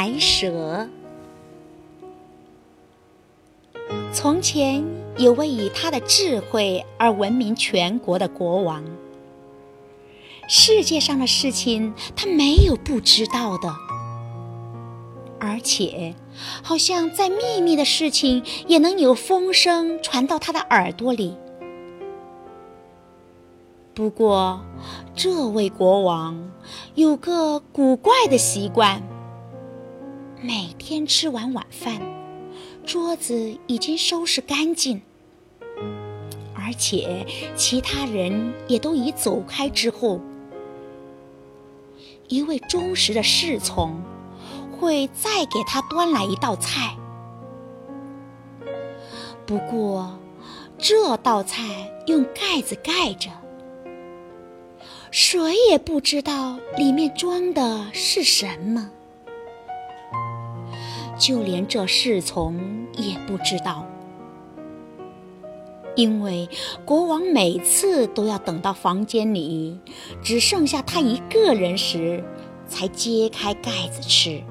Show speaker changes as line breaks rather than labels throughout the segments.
白蛇。从前有位以他的智慧而闻名全国的国王，世界上的事情他没有不知道的，而且好像在秘密的事情也能有风声传到他的耳朵里。不过，这位国王有个古怪的习惯：每天吃完晚饭，桌子已经收拾干净，而且其他人也都已走开之后，一位忠实的侍从会再给他端来一道菜。不过，这道菜用盖子盖着。谁也不知道里面装的是什么，就连这侍从也不知道，因为国王每次都要等到房间里只剩下他一个人时，才揭开盖子吃。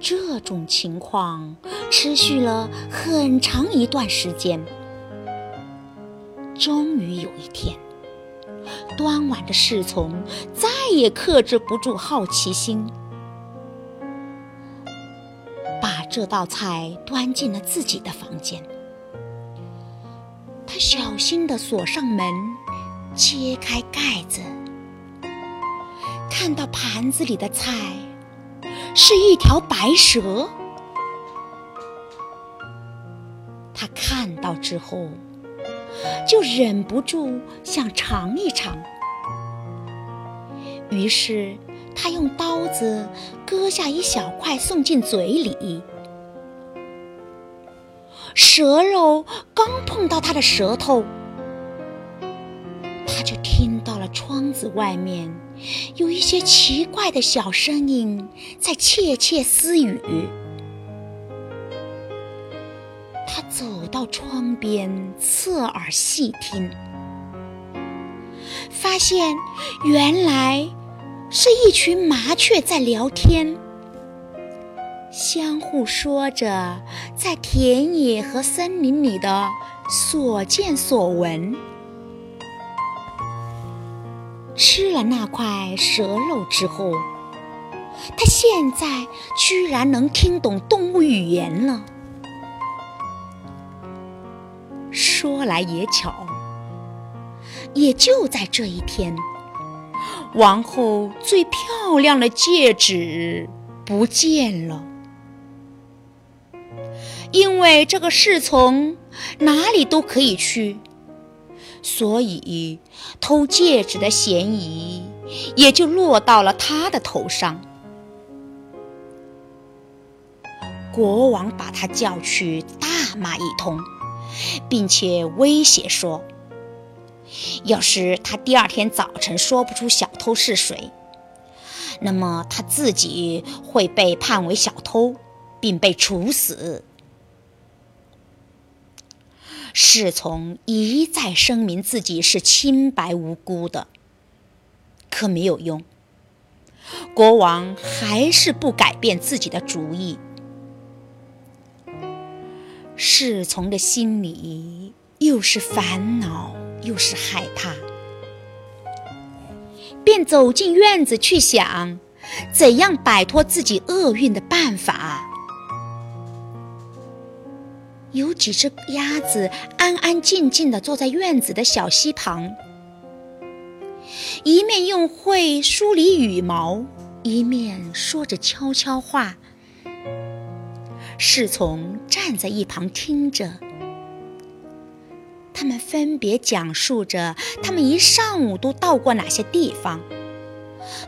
这种情况持续了很长一段时间。终于有一天，端碗的侍从再也克制不住好奇心，把这道菜端进了自己的房间。他小心地锁上门，揭开盖子，看到盘子里的菜是一条白蛇。他看到之后。就忍不住想尝一尝，于是他用刀子割下一小块送进嘴里。蛇肉刚碰到他的舌头，他就听到了窗子外面有一些奇怪的小声音在窃窃私语。他走到窗边，侧耳细听，发现原来是一群麻雀在聊天，相互说着在田野和森林里的所见所闻。吃了那块蛇肉之后，他现在居然能听懂动物语言了。说来也巧，也就在这一天，王后最漂亮的戒指不见了。因为这个侍从哪里都可以去，所以偷戒指的嫌疑也就落到了他的头上。国王把他叫去，大骂一通。并且威胁说：“要是他第二天早晨说不出小偷是谁，那么他自己会被判为小偷，并被处死。”侍从一再声明自己是清白无辜的，可没有用，国王还是不改变自己的主意。侍从的心里又是烦恼又是害怕，便走进院子去想怎样摆脱自己厄运的办法。有几只鸭子安安静静地坐在院子的小溪旁，一面用喙梳理羽毛，一面说着悄悄话。侍从站在一旁听着，他们分别讲述着他们一上午都到过哪些地方，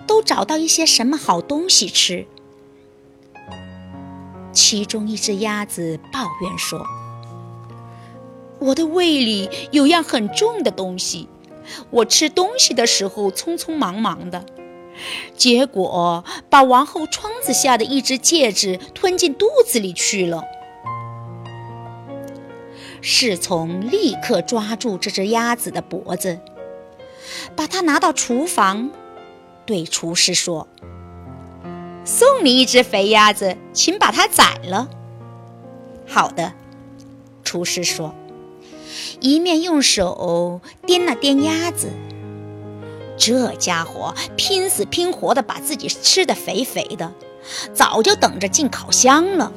都找到一些什么好东西吃。其中一只鸭子抱怨说：“我的胃里有样很重的东西，我吃东西的时候匆匆忙忙的。”结果把王后窗子下的一只戒指吞进肚子里去了。侍从立刻抓住这只鸭子的脖子，把它拿到厨房，对厨师说：“送你一只肥鸭子，请把它宰了。”好的，厨师说，一面用手掂了掂鸭子。这家伙拼死拼活的把自己吃得肥肥的，早就等着进烤箱了。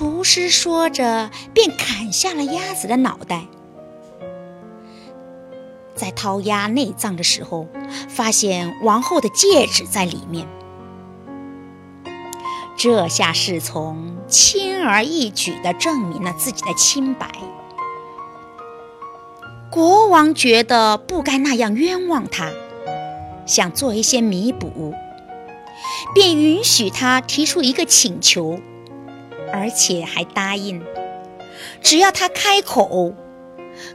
厨师说着，便砍下了鸭子的脑袋。在掏鸭内脏的时候，发现王后的戒指在里面。这下侍从轻而易举地证明了自己的清白。国王觉得不该那样冤枉他，想做一些弥补，便允许他提出一个请求，而且还答应，只要他开口。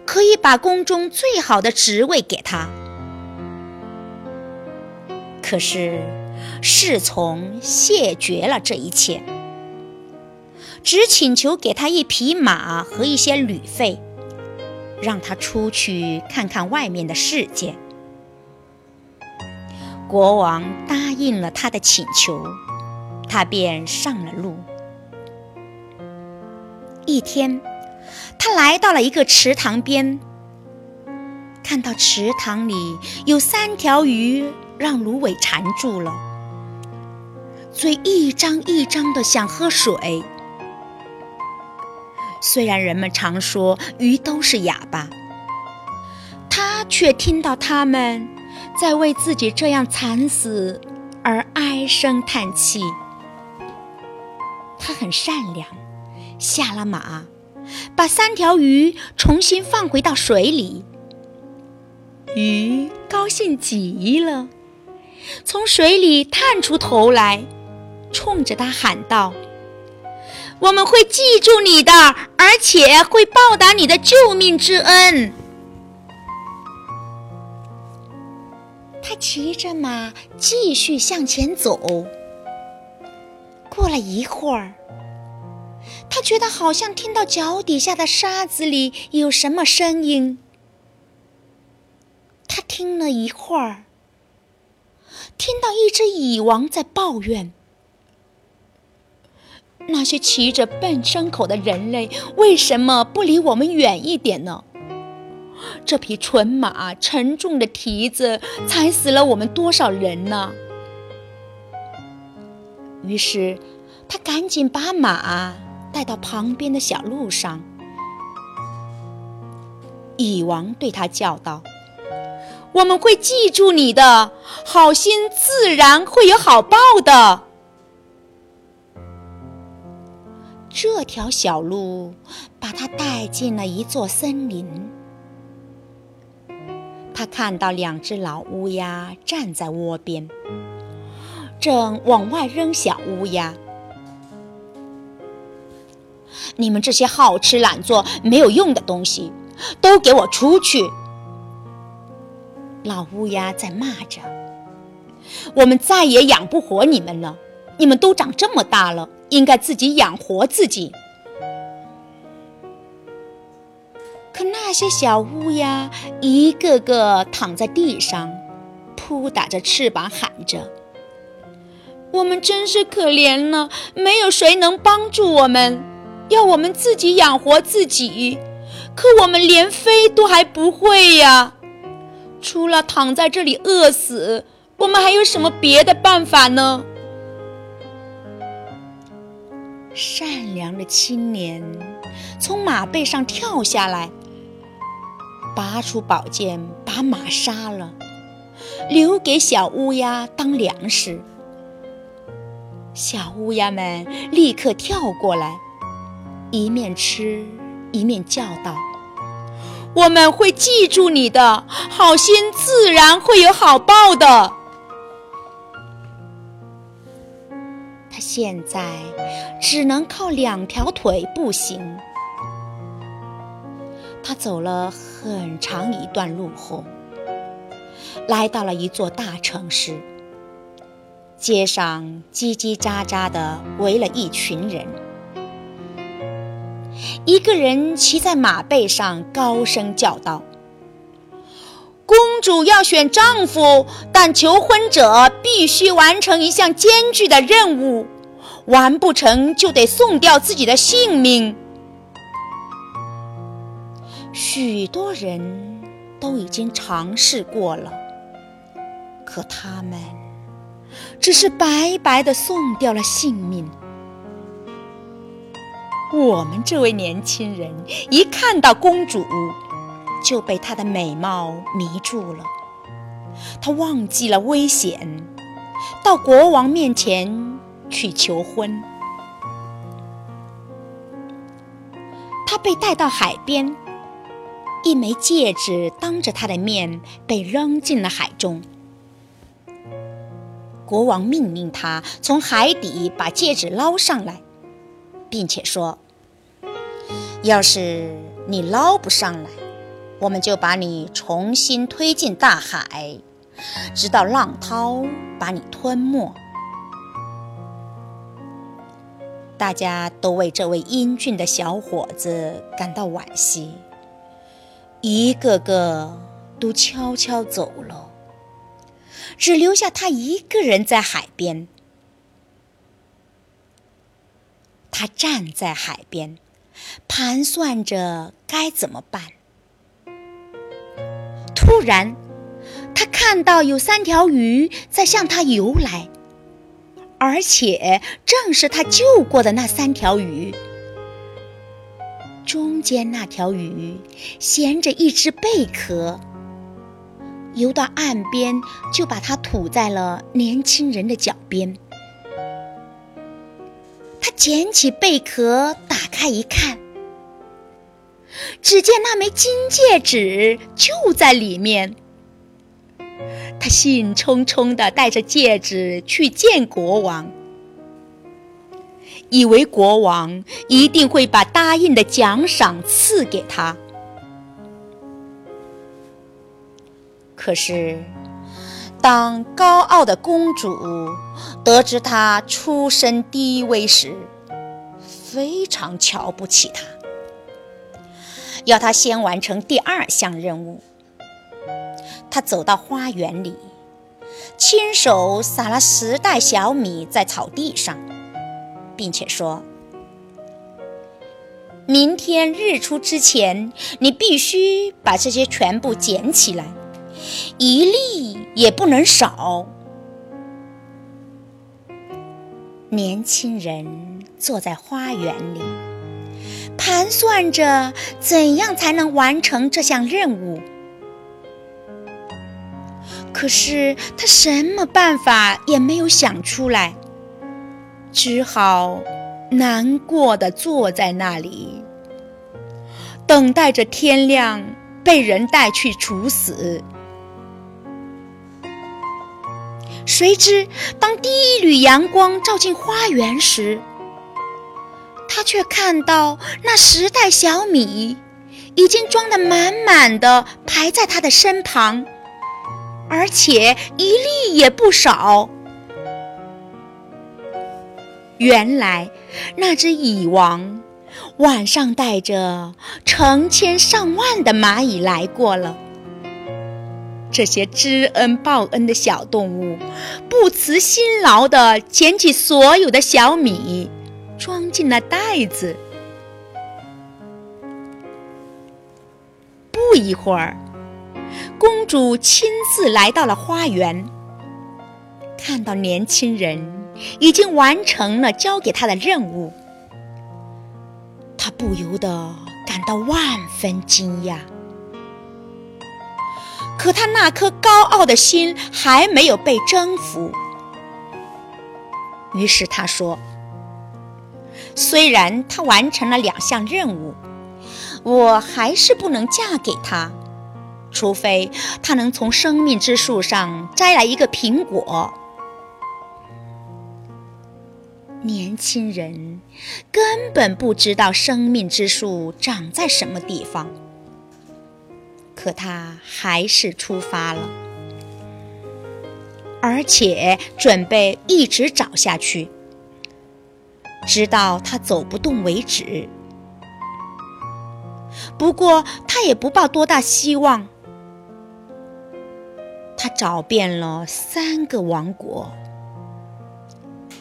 可以把宫中最好的职位给他，可是侍从谢绝了这一切，只请求给他一匹马和一些旅费，让他出去看看外面的世界。国王答应了他的请求，他便上了路。一天。他来到了一个池塘边，看到池塘里有三条鱼让芦苇缠住了，嘴一张一张的想喝水。虽然人们常说鱼都是哑巴，他却听到他们在为自己这样惨死而唉声叹气。他很善良，下了马。把三条鱼重新放回到水里，鱼高兴极了，从水里探出头来，冲着他喊道：“我们会记住你的，而且会报答你的救命之恩。”他骑着马继续向前走，过了一会儿。他觉得好像听到脚底下的沙子里有什么声音。他听了一会儿，听到一只蚁王在抱怨：“那些骑着笨牲口的人类为什么不离我们远一点呢？这匹纯马沉重的蹄子踩死了我们多少人呢？”于是，他赶紧把马。带到旁边的小路上，蚁王对他叫道：“我们会记住你的好心，自然会有好报的。”这条小路把他带进了一座森林。他看到两只老乌鸦站在窝边，正往外扔小乌鸦。你们这些好吃懒做、没有用的东西，都给我出去！老乌鸦在骂着：“我们再也养不活你们了！你们都长这么大了，应该自己养活自己。”可那些小乌鸦一个个躺在地上，扑打着翅膀，喊着：“我们真是可怜了，没有谁能帮助我们。”要我们自己养活自己，可我们连飞都还不会呀！除了躺在这里饿死，我们还有什么别的办法呢？善良的青年从马背上跳下来，拔出宝剑把马杀了，留给小乌鸦当粮食。小乌鸦们立刻跳过来。一面吃，一面叫道：“我们会记住你的好心，自然会有好报的。”他现在只能靠两条腿步行。他走了很长一段路后，来到了一座大城市。街上叽叽喳喳的围了一群人。一个人骑在马背上，高声叫道：“公主要选丈夫，但求婚者必须完成一项艰巨的任务，完不成就得送掉自己的性命。许多人都已经尝试过了，可他们只是白白的送掉了性命。我们这位年轻人一看到公主。就被她的美貌迷住了，他忘记了危险，到国王面前去求婚。他被带到海边，一枚戒指当着他的面被扔进了海中。国王命令他从海底把戒指捞上来，并且说：“要是你捞不上来，”我们就把你重新推进大海，直到浪涛把你吞没。大家都为这位英俊的小伙子感到惋惜，一个个都悄悄走了，只留下他一个人在海边。他站在海边，盘算着该怎么办。突然，他看到有三条鱼在向他游来，而且正是他救过的那三条鱼。中间那条鱼衔着一只贝壳，游到岸边，就把它吐在了年轻人的脚边。他捡起贝壳，打开一看。只见那枚金戒指就在里面。他兴冲冲地带着戒指去见国王，以为国王一定会把答应的奖赏赐给他。可是，当高傲的公主得知他出身低微时，非常瞧不起他。要他先完成第二项任务。他走到花园里，亲手撒了十袋小米在草地上，并且说：“明天日出之前，你必须把这些全部捡起来，一粒也不能少。”年轻人坐在花园里。盘算着怎样才能完成这项任务，可是他什么办法也没有想出来，只好难过的坐在那里，等待着天亮被人带去处死。谁知当第一缕阳光照进花园时，他却看到那十袋小米已经装得满满的，排在他的身旁，而且一粒也不少。原来那只蚁王晚上带着成千上万的蚂蚁来过了。这些知恩报恩的小动物不辞辛劳地捡起所有的小米。装进了袋子。不一会儿，公主亲自来到了花园，看到年轻人已经完成了交给她的任务，她不由得感到万分惊讶。可他那颗高傲的心还没有被征服，于是他说。虽然他完成了两项任务，我还是不能嫁给他，除非他能从生命之树上摘来一个苹果。年轻人根本不知道生命之树长在什么地方，可他还是出发了，而且准备一直找下去。直到他走不动为止。不过他也不抱多大希望，他找遍了三个王国。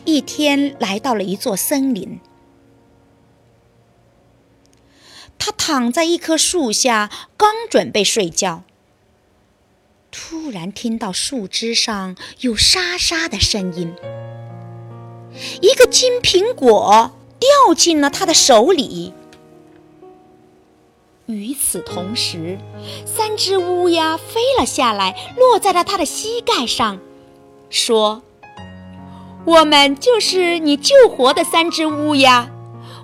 一天来到了一座森林，他躺在一棵树下，刚准备睡觉，突然听到树枝上有沙沙的声音，一个金苹果掉进了他的手里。与此同时，三只乌鸦飞了下来，落在了他的膝盖上，说：“我们就是你救活的三只乌鸦。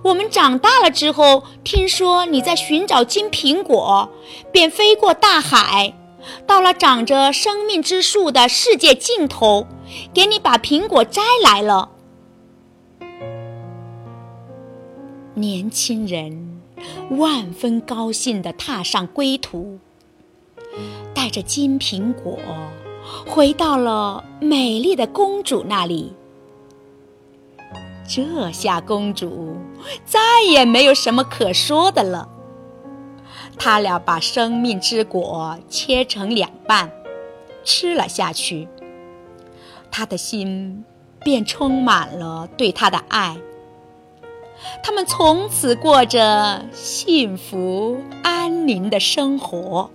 我们长大了之后，听说你在寻找金苹果，便飞过大海，到了长着生命之树的世界尽头，给你把苹果摘来了。”年轻人。万分高兴地踏上归途，带着金苹果回到了美丽的公主那里。这下公主再也没有什么可说的了。他俩把生命之果切成两半，吃了下去。他的心便充满了对他的爱。他们从此过着幸福安宁的生活。